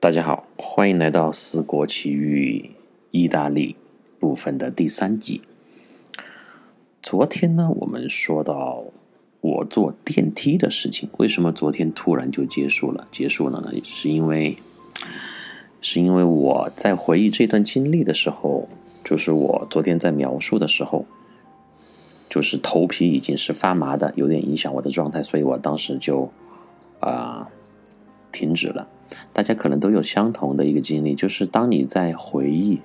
大家好，欢迎来到《四国奇遇意大利》部分的第三集。昨天呢，我们说到我坐电梯的事情，为什么昨天突然就结束了？结束了呢？是因为是因为我在回忆这段经历的时候，就是我昨天在描述的时候，就是头皮已经是发麻的，有点影响我的状态，所以我当时就啊停止了。大家可能都有相同的一个经历，就是当你在回忆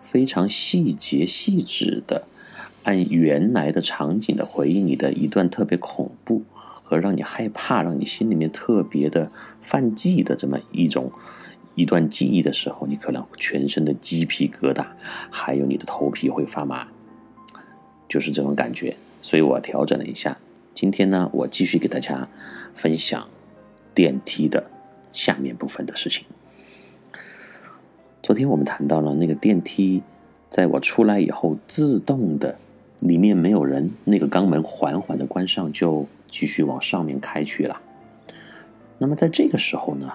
非常细节细致的按原来的场景的回忆你的一段特别恐怖和让你害怕、让你心里面特别的犯忌的这么一种一段记忆的时候，你可能全身的鸡皮疙瘩，还有你的头皮会发麻，就是这种感觉。所以我调整了一下，今天呢，我继续给大家分享电梯的。下面部分的事情。昨天我们谈到了那个电梯，在我出来以后自动的，里面没有人，那个肛门缓缓的关上，就继续往上面开去了。那么在这个时候呢，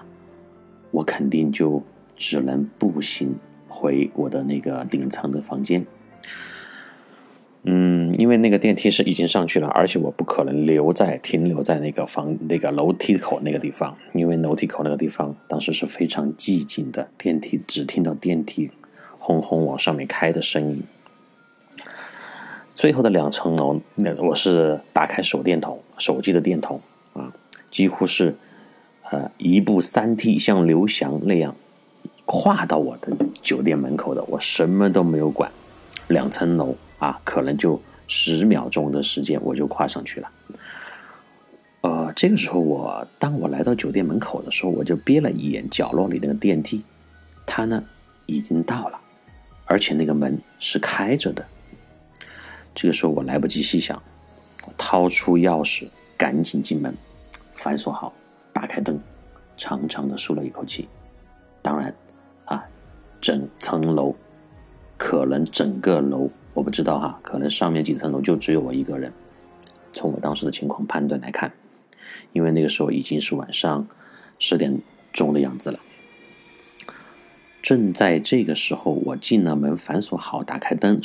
我肯定就只能步行回我的那个顶层的房间。嗯，因为那个电梯是已经上去了，而且我不可能留在停留在那个房那个楼梯口那个地方，因为楼梯口那个地方当时是非常寂静的，电梯只听到电梯轰轰往上面开的声音。最后的两层楼，那我是打开手电筒，手机的电筒啊，几乎是呃一步三梯，像刘翔那样跨到我的酒店门口的，我什么都没有管，两层楼。啊，可能就十秒钟的时间，我就跨上去了。呃，这个时候我当我来到酒店门口的时候，我就瞥了一眼角落里那个电梯，它呢已经到了，而且那个门是开着的。这个时候我来不及细想，我掏出钥匙，赶紧进门，反锁好，打开灯，长长的舒了一口气。当然，啊，整层楼，可能整个楼。我不知道哈，可能上面几层楼就只有我一个人。从我当时的情况判断来看，因为那个时候已经是晚上十点钟的样子了。正在这个时候，我进了门，反锁好，打开灯，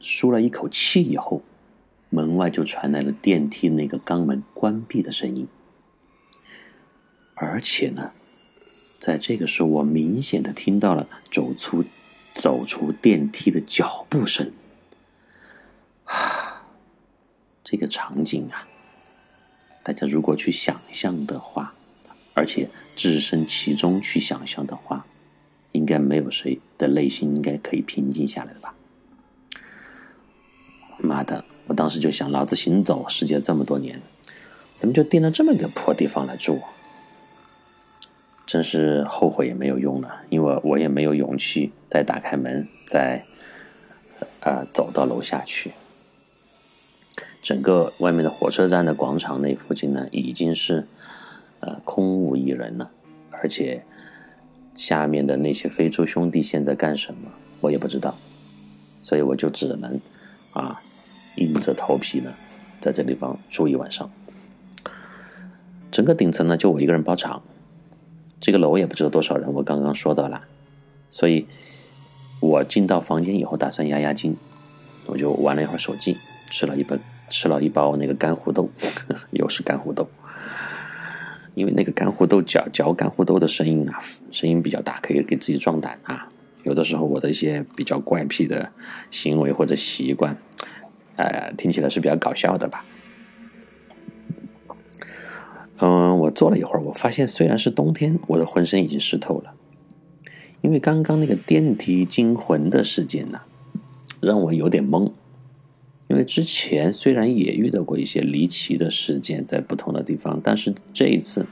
舒了一口气以后，门外就传来了电梯那个钢门关闭的声音。而且呢，在这个时候，我明显的听到了走出走出电梯的脚步声。啊，这个场景啊，大家如果去想象的话，而且置身其中去想象的话，应该没有谁的内心应该可以平静下来的吧？妈的！我当时就想，老子行走世界这么多年，怎么就定了这么一个破地方来住？真是后悔也没有用了，因为我也没有勇气再打开门，再呃走到楼下去。整个外面的火车站的广场那附近呢，已经是呃空无一人了，而且下面的那些非洲兄弟现在干什么，我也不知道，所以我就只能啊硬着头皮呢，在这地方住一晚上。整个顶层呢，就我一个人包场，这个楼也不知道多少人，我刚刚说到了，所以我进到房间以后，打算压压惊，我就玩了一会儿手机，吃了一本。吃了一包那个干胡豆，又是干胡豆，因为那个干胡豆嚼嚼干胡豆的声音啊，声音比较大，可以给自己壮胆啊。有的时候我的一些比较怪癖的行为或者习惯，呃，听起来是比较搞笑的吧。嗯，我坐了一会儿，我发现虽然是冬天，我的浑身已经湿透了，因为刚刚那个电梯惊魂的事件呢，让我有点懵。因为之前虽然也遇到过一些离奇的事件，在不同的地方，但是这一次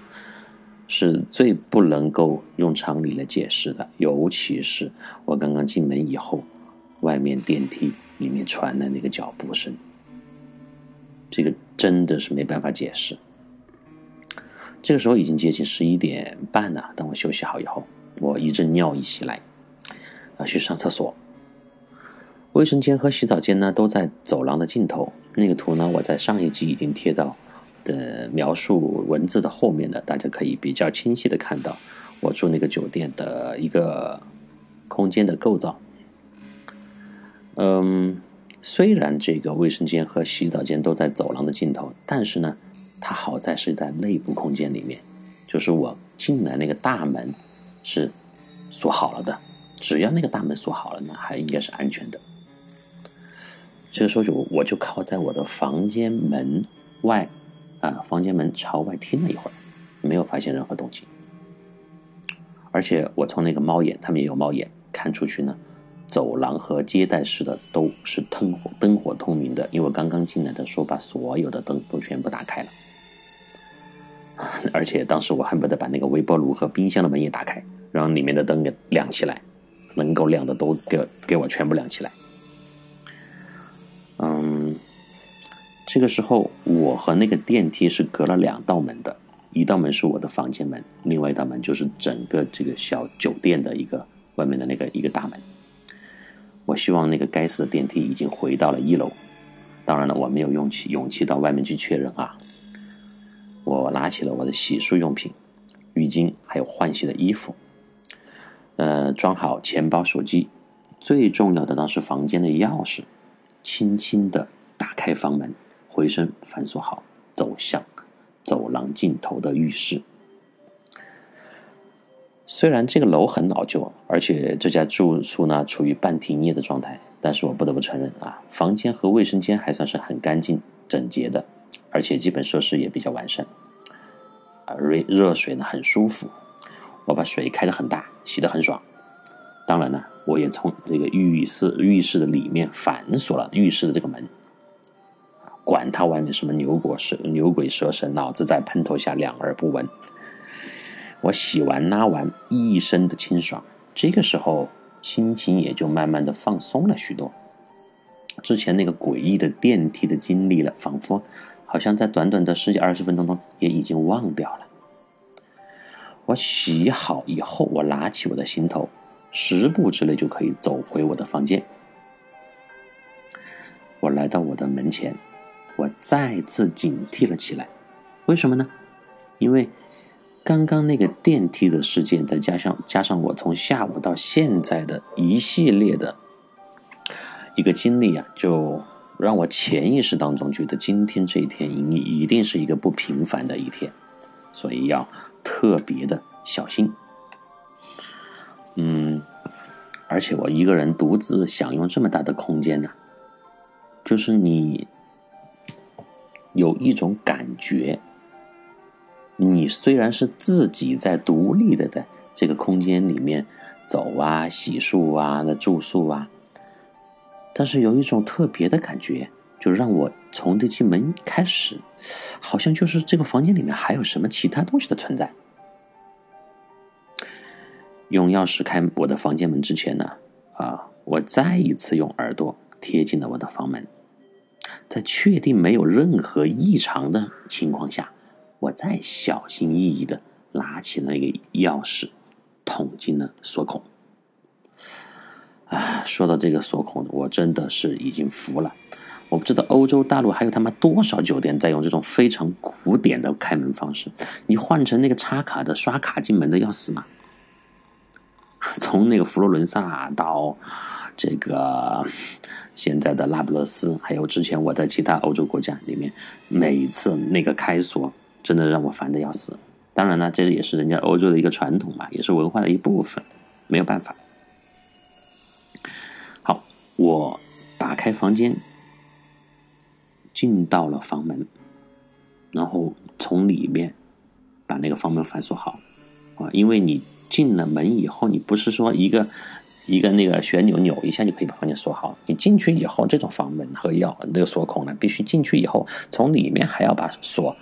是最不能够用常理来解释的。尤其是我刚刚进门以后，外面电梯里面传来那个脚步声，这个真的是没办法解释。这个时候已经接近十一点半了，当我休息好以后，我一阵尿意袭来，要去上厕所。卫生间和洗澡间呢，都在走廊的尽头。那个图呢，我在上一集已经贴到的描述文字的后面的，大家可以比较清晰的看到我住那个酒店的一个空间的构造。嗯，虽然这个卫生间和洗澡间都在走廊的尽头，但是呢，它好在是在内部空间里面，就是我进来那个大门是锁好了的，只要那个大门锁好了呢，还应该是安全的。这个时候就我就靠在我的房间门外，啊，房间门朝外听了一会儿，没有发现任何动静，而且我从那个猫眼，他们也有猫眼，看出去呢。走廊和接待室的都是灯火灯火通明的，因为我刚刚进来的时候把所有的灯都全部打开了，而且当时我恨不得把那个微波炉和冰箱的门也打开，让里面的灯给亮起来，能够亮的都给给我全部亮起来。嗯，这个时候我和那个电梯是隔了两道门的，一道门是我的房间门，另外一道门就是整个这个小酒店的一个外面的那个一个大门。我希望那个该死的电梯已经回到了一楼。当然了，我没有勇气勇气到外面去确认啊。我拿起了我的洗漱用品、浴巾，还有换洗的衣服，呃，装好钱包、手机，最重要的当是房间的钥匙，轻轻的打开房门，回身反锁好，走向走廊尽头的浴室。虽然这个楼很老旧，而且这家住宿呢处于半停业的状态，但是我不得不承认啊，房间和卫生间还算是很干净整洁的，而且基本设施也比较完善。啊，热热水呢很舒服，我把水开的很大，洗的很爽。当然呢，我也从这个浴室浴室的里面反锁了浴室的这个门，管他外面什么牛鬼蛇牛鬼蛇神，老子在喷头下两耳不闻。我洗完拉完，一身的清爽。这个时候，心情也就慢慢的放松了许多。之前那个诡异的电梯的经历了，仿佛好像在短短的十几二十分钟中，也已经忘掉了。我洗好以后，我拿起我的行头，十步之内就可以走回我的房间。我来到我的门前，我再次警惕了起来。为什么呢？因为。刚刚那个电梯的事件，再加上加上我从下午到现在的一系列的一个经历啊，就让我潜意识当中觉得今天这一天一一定是一个不平凡的一天，所以要特别的小心。嗯，而且我一个人独自享用这么大的空间呢，就是你有一种感觉。你虽然是自己在独立的在这个空间里面走啊、洗漱啊、那住宿啊，但是有一种特别的感觉，就让我从这进门开始，好像就是这个房间里面还有什么其他东西的存在。用钥匙开我的房间门之前呢，啊，我再一次用耳朵贴近了我的房门，在确定没有任何异常的情况下。我再小心翼翼的拿起那个钥匙，捅进了锁孔。啊，说到这个锁孔，我真的是已经服了。我不知道欧洲大陆还有他妈多少酒店在用这种非常古典的开门方式。你换成那个插卡的、刷卡进门的要死吗？从那个佛罗伦萨到这个现在的那不勒斯，还有之前我在其他欧洲国家里面，每一次那个开锁。真的让我烦的要死。当然了，这也是人家欧洲的一个传统嘛，也是文化的一部分，没有办法。好，我打开房间，进到了房门，然后从里面把那个房门反锁好啊。因为你进了门以后，你不是说一个一个那个旋钮扭一下就可以把房间锁好。你进去以后，这种房门和钥那个锁孔呢，必须进去以后，从里面还要把锁。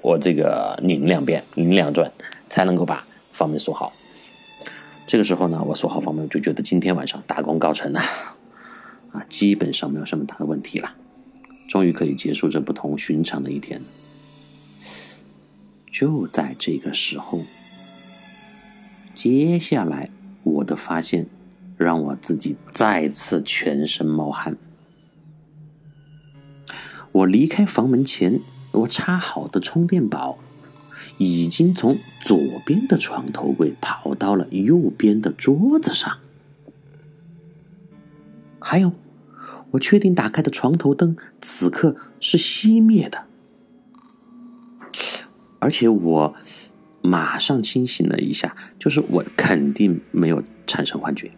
我这个拧两遍，拧两转，才能够把房门锁好。这个时候呢，我锁好房门，就觉得今天晚上大功告成了，啊，基本上没有什么大的问题了，终于可以结束这不同寻常的一天。就在这个时候，接下来我的发现让我自己再次全身冒汗。我离开房门前。我插好的充电宝，已经从左边的床头柜跑到了右边的桌子上。还有，我确定打开的床头灯此刻是熄灭的，而且我马上清醒了一下，就是我肯定没有产生幻觉，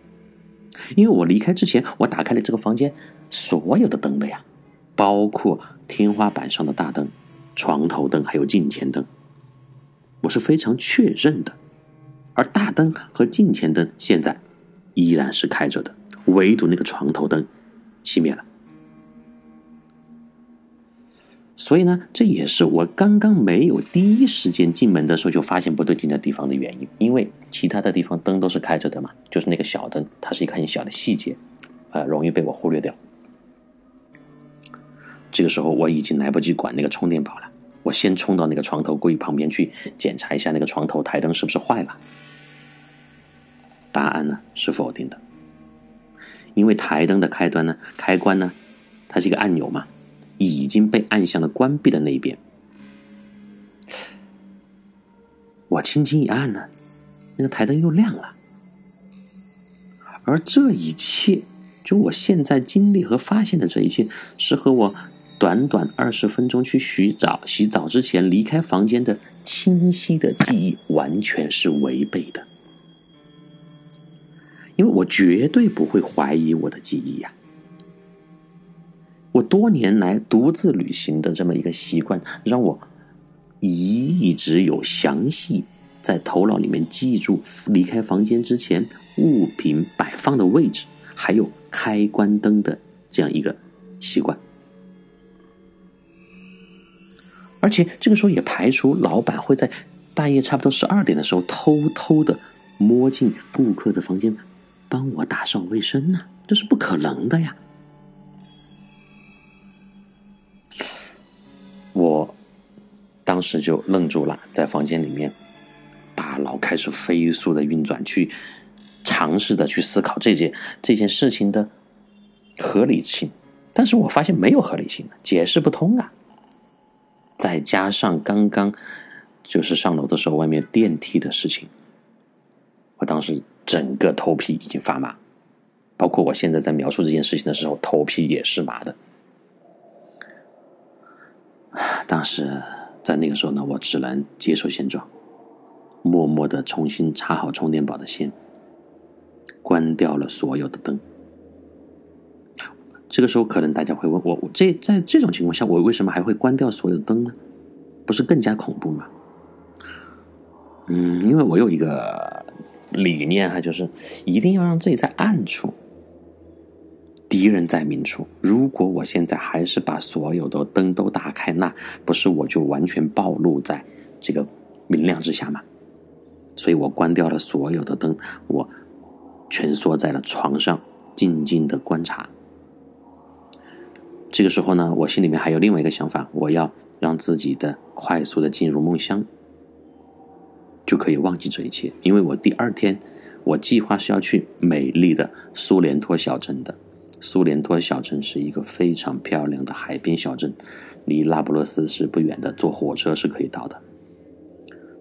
因为我离开之前，我打开了这个房间所有的灯的呀，包括天花板上的大灯。床头灯还有镜前灯，我是非常确认的，而大灯和镜前灯现在依然是开着的，唯独那个床头灯熄灭了。所以呢，这也是我刚刚没有第一时间进门的时候就发现不对劲的地方的原因，因为其他的地方灯都是开着的嘛，就是那个小灯，它是一个很小的细节，呃，容易被我忽略掉。这个时候我已经来不及管那个充电宝了，我先冲到那个床头柜旁边去检查一下那个床头台灯是不是坏了。答案呢是否定的，因为台灯的开端呢，开关呢，它是一个按钮嘛，已经被按向了关闭的那一边。我轻轻一按呢，那个台灯又亮了，而这一切，就我现在经历和发现的这一切，是和我。短短二十分钟去洗澡，洗澡之前离开房间的清晰的记忆完全是违背的，因为我绝对不会怀疑我的记忆呀。我多年来独自旅行的这么一个习惯，让我一直有详细在头脑里面记住离开房间之前物品摆放的位置，还有开关灯的这样一个习惯。而且这个时候也排除老板会在半夜差不多十二点的时候偷偷的摸进顾客的房间帮我打扫卫生呢，这是不可能的呀！时就愣住了，在房间里面，大脑开始飞速的运转，去尝试的去思考这件这件事情的合理性，但是我发现没有合理性，解释不通啊！再加上刚刚就是上楼的时候，外面电梯的事情，我当时整个头皮已经发麻，包括我现在在描述这件事情的时候，头皮也是麻的。当时在那个时候呢，我只能接受现状，默默的重新插好充电宝的线，关掉了所有的灯。这个时候，可能大家会问我：我这在这种情况下，我为什么还会关掉所有的灯呢？不是更加恐怖吗？嗯，因为我有一个理念哈，就是一定要让自己在暗处，敌人在明处。如果我现在还是把所有的灯都打开，那不是我就完全暴露在这个明亮之下吗？所以我关掉了所有的灯，我蜷缩在了床上，静静的观察。这个时候呢，我心里面还有另外一个想法，我要让自己的快速的进入梦乡，就可以忘记这一切。因为我第二天，我计划是要去美丽的苏联托小镇的。苏联托小镇是一个非常漂亮的海边小镇，离拉布洛斯是不远的，坐火车是可以到的。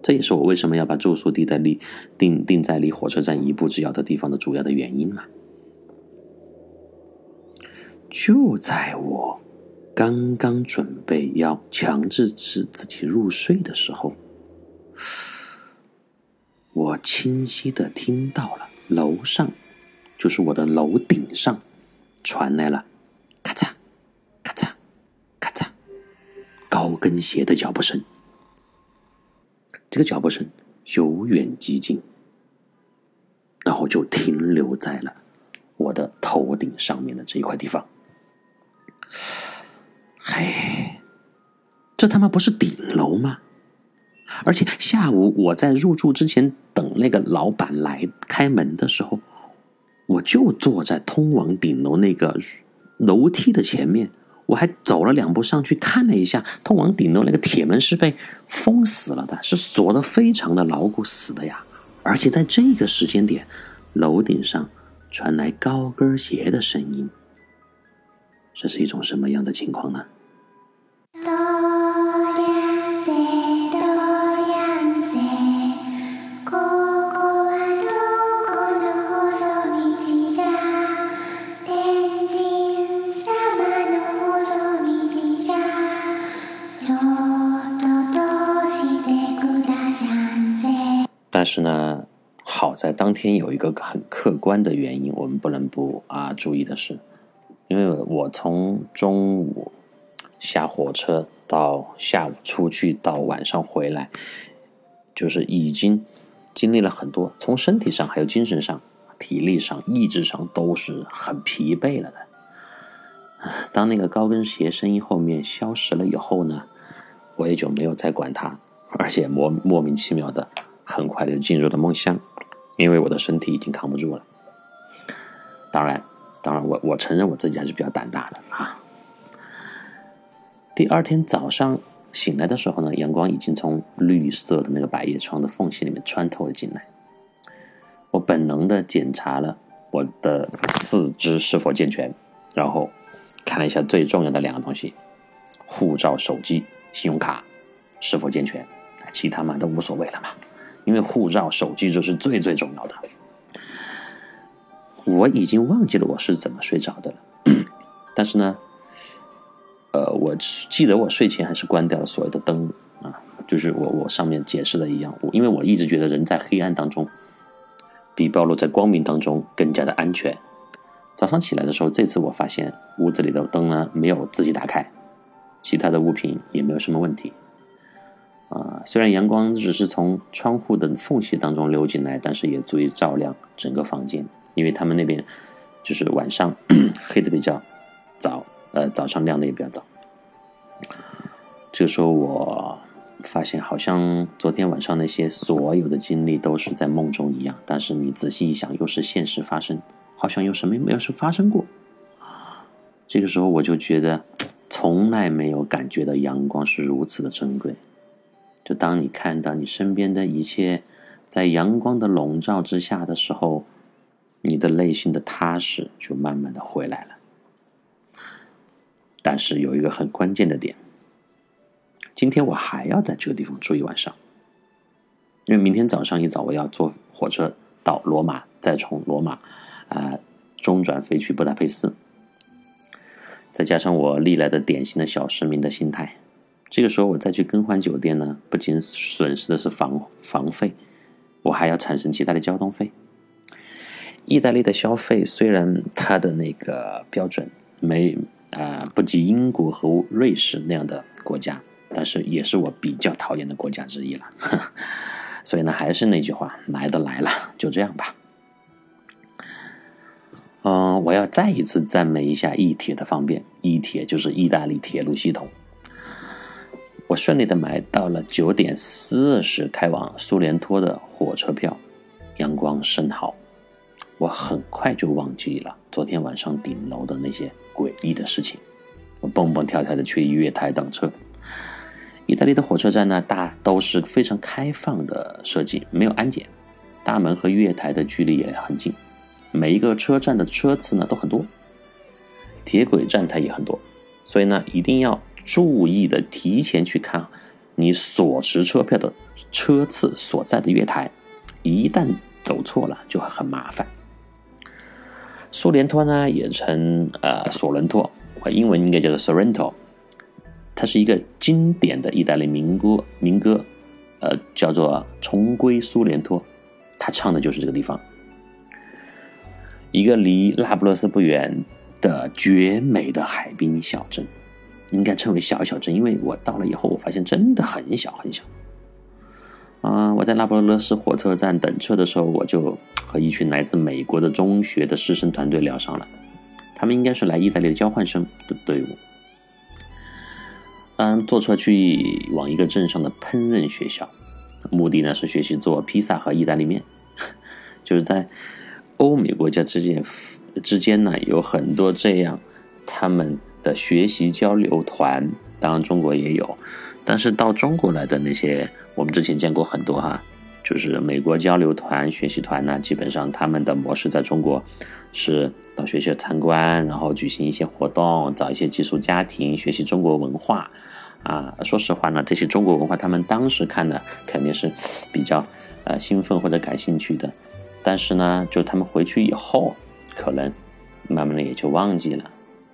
这也是我为什么要把住宿地在离定定在离火车站一步之遥的地方的主要的原因嘛。就在我刚刚准备要强制自自己入睡的时候，我清晰的听到了楼上，就是我的楼顶上，传来了咔嚓、咔嚓、咔嚓高跟鞋的脚步声。这个脚步声由远及近，然后就停留在了我的头顶上面的这一块地方。嘿，这他妈不是顶楼吗？而且下午我在入住之前等那个老板来开门的时候，我就坐在通往顶楼那个楼梯的前面，我还走了两步上去看了一下，通往顶楼那个铁门是被封死了的，是锁的非常的牢固死的呀。而且在这个时间点，楼顶上传来高跟鞋的声音。这是一种什么样的情况呢？但是呢，好在当天有一个很客观的原因，我们不能不啊注意的是，因为我从中午下火车到下午出去到晚上回来，就是已经经历了很多，从身体上还有精神上。体力上、意志上都是很疲惫了的。当那个高跟鞋声音后面消失了以后呢，我也就没有再管它，而且莫莫名其妙的，很快的就进入了梦乡，因为我的身体已经扛不住了。当然，当然，我我承认我自己还是比较胆大的啊。第二天早上醒来的时候呢，阳光已经从绿色的那个百叶窗的缝隙里面穿透了进来。我本能的检查了我的四肢是否健全，然后看了一下最重要的两个东西：护照、手机、信用卡是否健全。其他嘛都无所谓了嘛，因为护照、手机这是最最重要的。我已经忘记了我是怎么睡着的了，但是呢，呃，我记得我睡前还是关掉了所有的灯啊，就是我我上面解释的一样，因为我一直觉得人在黑暗当中。比暴露在光明当中更加的安全。早上起来的时候，这次我发现屋子里的灯呢没有自己打开，其他的物品也没有什么问题。虽然阳光只是从窗户的缝隙当中流进来，但是也足以照亮整个房间，因为他们那边就是晚上黑的比较早，呃，早上亮的也比较早。这个时候我。发现好像昨天晚上那些所有的经历都是在梦中一样，但是你仔细一想，又是现实发生，好像又什么没有是发生过。这个时候我就觉得，从来没有感觉到阳光是如此的珍贵。就当你看到你身边的一切在阳光的笼罩之下的时候，你的内心的踏实就慢慢的回来了。但是有一个很关键的点。今天我还要在这个地方住一晚上，因为明天早上一早我要坐火车到罗马，再从罗马啊中转飞去布达佩斯。再加上我历来的典型的小市民的心态，这个时候我再去更换酒店呢，不仅损失的是房房费，我还要产生其他的交通费。意大利的消费虽然它的那个标准没啊不及英国和瑞士那样的国家。但是也是我比较讨厌的国家之一了，所以呢，还是那句话，来都来了，就这样吧。嗯，我要再一次赞美一下意铁的方便，意铁就是意大利铁路系统。我顺利的买到了九点四十开往苏联托的火车票，阳光甚好，我很快就忘记了昨天晚上顶楼的那些诡异的事情，我蹦蹦跳跳的去月台等车。意大利的火车站呢，大都是非常开放的设计，没有安检，大门和月台的距离也很近，每一个车站的车次呢都很多，铁轨站台也很多，所以呢一定要注意的提前去看你所持车票的车次所在的月台，一旦走错了就会很麻烦。苏联托呢也称呃索伦托，英文应该叫做 Sorrento。它是一个经典的意大利民歌，民歌，呃，叫做《重归苏联托》，他唱的就是这个地方，一个离那不勒斯不远的绝美的海滨小镇，应该称为小小镇，因为我到了以后，我发现真的很小很小。啊，我在那不勒斯火车站等车的时候，我就和一群来自美国的中学的师生团队聊上了，他们应该是来意大利的交换生的队伍。嗯，坐车去往一个镇上的烹饪学校，目的呢是学习做披萨和意大利面。就是在欧美国家之间之间呢，有很多这样他们的学习交流团，当然中国也有。但是到中国来的那些，我们之前见过很多哈，就是美国交流团、学习团呢，基本上他们的模式在中国是到学校参观，然后举行一些活动，找一些寄宿家庭学习中国文化。啊，说实话呢，这些中国文化他们当时看的肯定是比较呃兴奋或者感兴趣的，但是呢，就他们回去以后，可能慢慢的也就忘记了。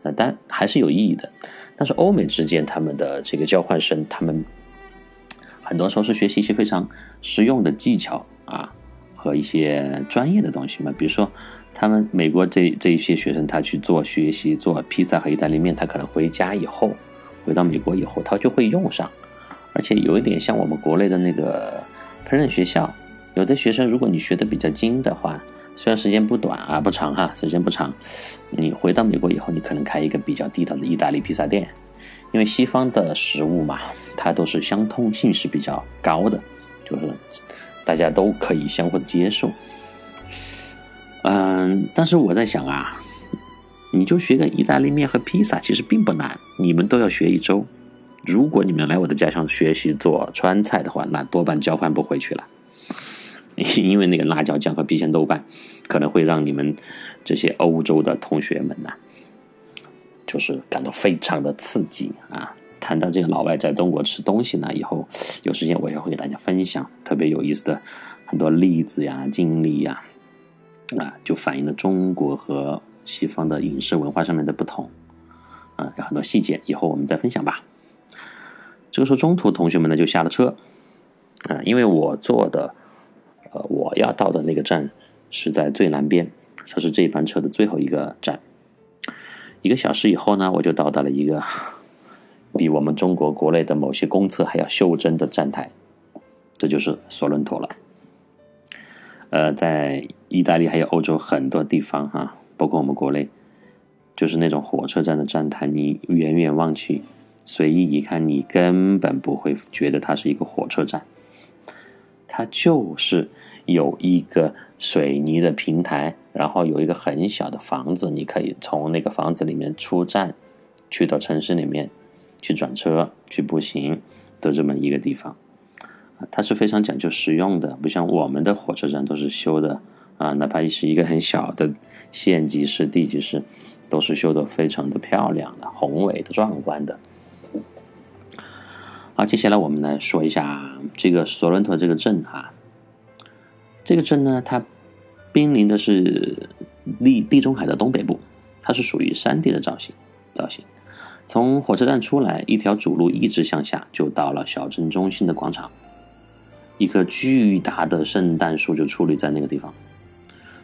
啊，但还是有意义的。但是欧美之间他们的这个交换生，他们很多时候是学习一些非常实用的技巧啊和一些专业的东西嘛。比如说，他们美国这这一些学生，他去做学习做披萨和意大利面，他可能回家以后，回到美国以后，他就会用上。而且有一点像我们国内的那个烹饪学校，有的学生如果你学的比较精的话，虽然时间不短啊不长哈，时间不长，你回到美国以后，你可能开一个比较地道的意大利披萨店，因为西方的食物嘛，它都是相通性是比较高的，就是大家都可以相互的接受。嗯，但是我在想啊，你就学个意大利面和披萨，其实并不难，你们都要学一周。如果你们来我的家乡学习做川菜的话，那多半交换不回去了，因为那个辣椒酱和郫县豆瓣可能会让你们这些欧洲的同学们呢，就是感到非常的刺激啊！谈到这个老外在中国吃东西呢，以后有时间我也会给大家分享特别有意思的很多例子呀、经历呀，啊，就反映了中国和西方的饮食文化上面的不同啊，有很多细节，以后我们再分享吧。这个时候，中途同学们呢就下了车，啊，因为我坐的，呃，我要到的那个站是在最南边，它是这班车的最后一个站。一个小时以后呢，我就到达了一个 比我们中国国内的某些公厕还要袖珍的站台，这就是索伦托了。呃，在意大利还有欧洲很多地方哈，包括我们国内，就是那种火车站的站台，你远远望去。随意一看，你根本不会觉得它是一个火车站，它就是有一个水泥的平台，然后有一个很小的房子，你可以从那个房子里面出站，去到城市里面去转车、去步行的这么一个地方。它是非常讲究实用的，不像我们的火车站都是修的啊，哪怕是一个很小的县级市、地级市，都是修的非常的漂亮的、宏伟的、壮观的。好，接下来我们来说一下这个索伦托这个镇啊。这个镇呢，它濒临的是地地中海的东北部，它是属于山地的造型。造型从火车站出来，一条主路一直向下，就到了小镇中心的广场。一棵巨大的圣诞树就矗立在那个地方。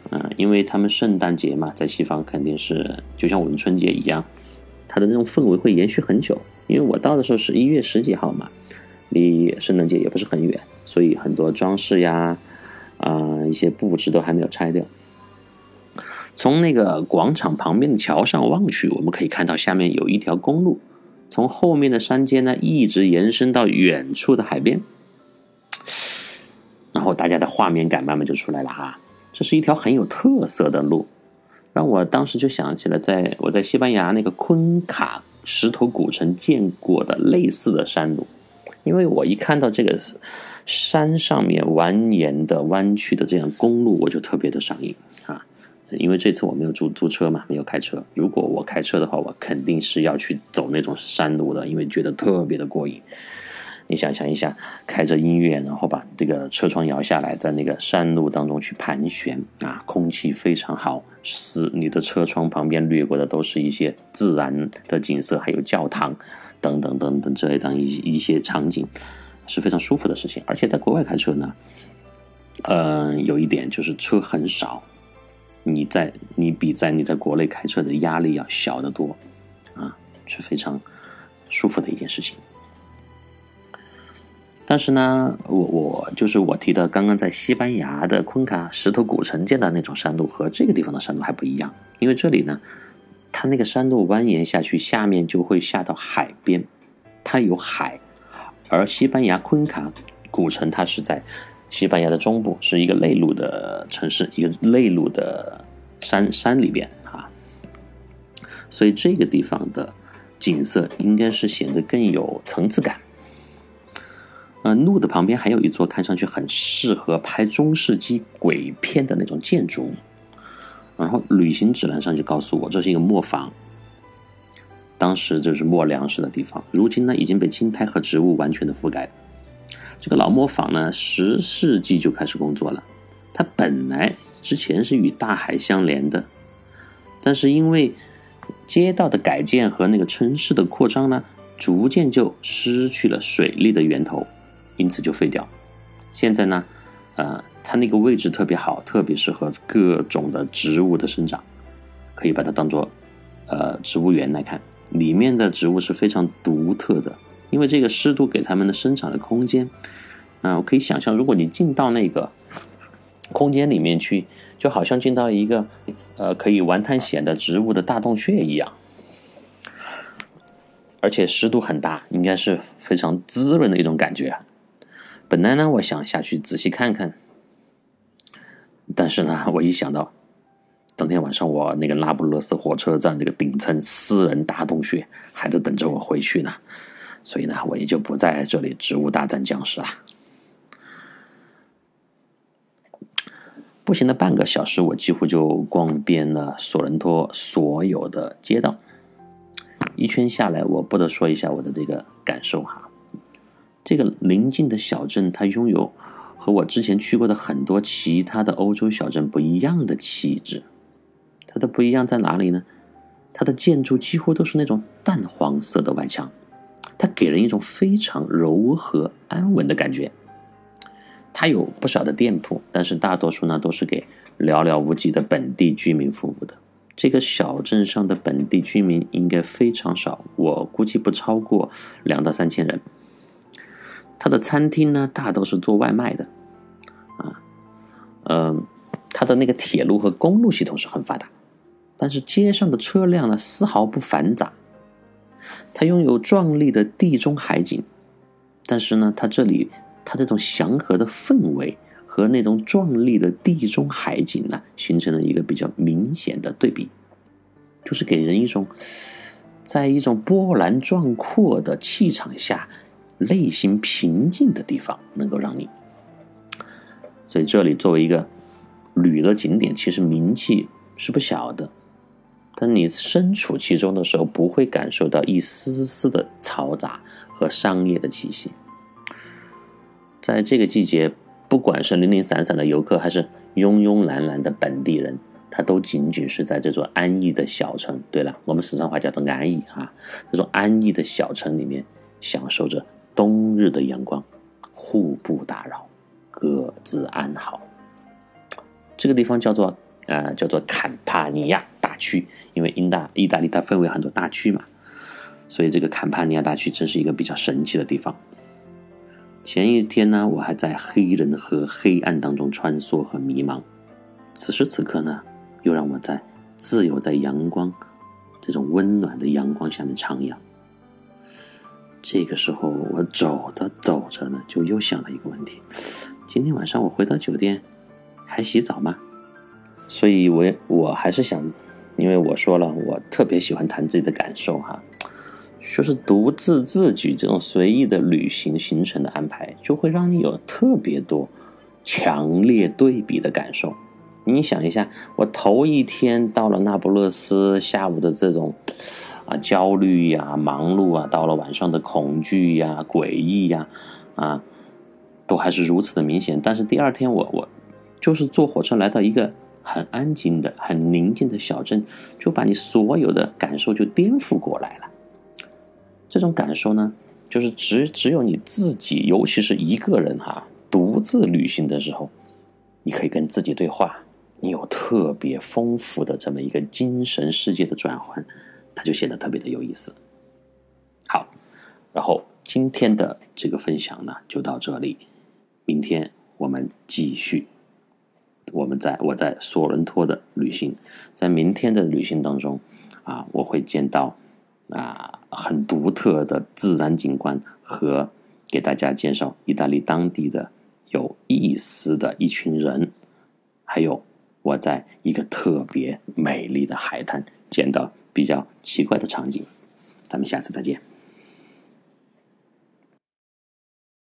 嗯，因为他们圣诞节嘛，在西方肯定是就像我们春节一样，它的那种氛围会延续很久。因为我到的时候是一月十几号嘛，离圣诞节也不是很远，所以很多装饰呀，啊一些布置都还没有拆掉。从那个广场旁边的桥上望去，我们可以看到下面有一条公路，从后面的山间呢一直延伸到远处的海边。然后大家的画面感慢慢就出来了哈，这是一条很有特色的路，让我当时就想起了在我在西班牙那个昆卡。石头古城见过的类似的山路，因为我一看到这个山上面蜿蜒的弯曲的这样公路，我就特别的上瘾啊！因为这次我没有租租车嘛，没有开车。如果我开车的话，我肯定是要去走那种山路的，因为觉得特别的过瘾。你想想一下，开着音乐，然后把这个车窗摇下来，在那个山路当中去盘旋啊，空气非常好，是你的车窗旁边掠过的都是一些自然的景色，还有教堂等等等等这类当一一些场景，是非常舒服的事情。而且在国外开车呢，嗯，有一点就是车很少，你在你比在你在国内开车的压力要小得多啊，是非常舒服的一件事情。但是呢，我我就是我提的刚刚在西班牙的昆卡石头古城见到那种山路和这个地方的山路还不一样，因为这里呢，它那个山路蜿蜒下去，下面就会下到海边，它有海，而西班牙昆卡古城它是在西班牙的中部，是一个内陆的城市，一个内陆的山山里边啊，所以这个地方的景色应该是显得更有层次感。呃，路的旁边还有一座看上去很适合拍中世纪鬼片的那种建筑，然后旅行指南上就告诉我这是一个磨坊，当时就是磨粮食的地方，如今呢已经被青苔和植物完全的覆盖。这个老磨坊呢，十世纪就开始工作了，它本来之前是与大海相连的，但是因为街道的改建和那个城市的扩张呢，逐渐就失去了水利的源头。因此就废掉。现在呢，呃，它那个位置特别好，特别适合各种的植物的生长，可以把它当做呃植物园来看。里面的植物是非常独特的，因为这个湿度给它们的生长的空间。啊，我可以想象，如果你进到那个空间里面去，就好像进到一个呃可以玩探险的植物的大洞穴一样，而且湿度很大，应该是非常滋润的一种感觉。本来呢，我想下去仔细看看，但是呢，我一想到当天晚上我那个拉布勒斯火车站这个顶层私人大洞穴还在等着我回去呢，所以呢，我也就不在这里植物大战僵尸了。步行了半个小时，我几乎就逛遍了索伦托所有的街道。一圈下来，我不得说一下我的这个感受哈。这个邻近的小镇，它拥有和我之前去过的很多其他的欧洲小镇不一样的气质。它的不一样在哪里呢？它的建筑几乎都是那种淡黄色的外墙，它给人一种非常柔和安稳的感觉。它有不少的店铺，但是大多数呢都是给寥寥无几的本地居民服务的。这个小镇上的本地居民应该非常少，我估计不超过两到三千人。它的餐厅呢大都是做外卖的，啊，嗯，它的那个铁路和公路系统是很发达，但是街上的车辆呢丝毫不繁杂。它拥有壮丽的地中海景，但是呢，它这里。它这种祥和的氛围和那种壮丽的地中海景呢，形成了一个比较明显的对比，就是给人一种在一种波澜壮阔的气场下，内心平静的地方，能够让你。所以这里作为一个旅游景点，其实名气是不小的，但你身处其中的时候，不会感受到一丝丝的嘈杂和商业的气息。在这个季节，不管是零零散散的游客，还是慵慵懒懒的本地人，他都仅仅是在这座安逸的小城。对了，我们四川话叫做安逸啊，这种安逸的小城里面，享受着冬日的阳光，互不打扰，各自安好。这个地方叫做啊，叫做坎帕尼亚大区，因为英大意大利它分为很多大区嘛，所以这个坎帕尼亚大区真是一个比较神奇的地方。前一天呢，我还在黑人和黑暗当中穿梭和迷茫，此时此刻呢，又让我在自由在阳光这种温暖的阳光下面徜徉。这个时候，我走着走着呢，就又想了一个问题：今天晚上我回到酒店还洗澡吗？所以，我我还是想，因为我说了，我特别喜欢谈自己的感受哈。就是独自自举这种随意的旅行行程的安排，就会让你有特别多强烈对比的感受。你想一下，我头一天到了那不勒斯，下午的这种啊焦虑呀、忙碌啊，到了晚上的恐惧呀、诡异呀，啊，都还是如此的明显。但是第二天，我我就是坐火车来到一个很安静的、很宁静的小镇，就把你所有的感受就颠覆过来了。这种感受呢，就是只只有你自己，尤其是一个人哈，独自旅行的时候，你可以跟自己对话，你有特别丰富的这么一个精神世界的转换，它就显得特别的有意思。好，然后今天的这个分享呢，就到这里，明天我们继续。我们在我在索伦托的旅行，在明天的旅行当中啊，我会见到。啊，很独特的自然景观和给大家介绍意大利当地的有意思的一群人，还有我在一个特别美丽的海滩见到比较奇怪的场景，咱们下次再见。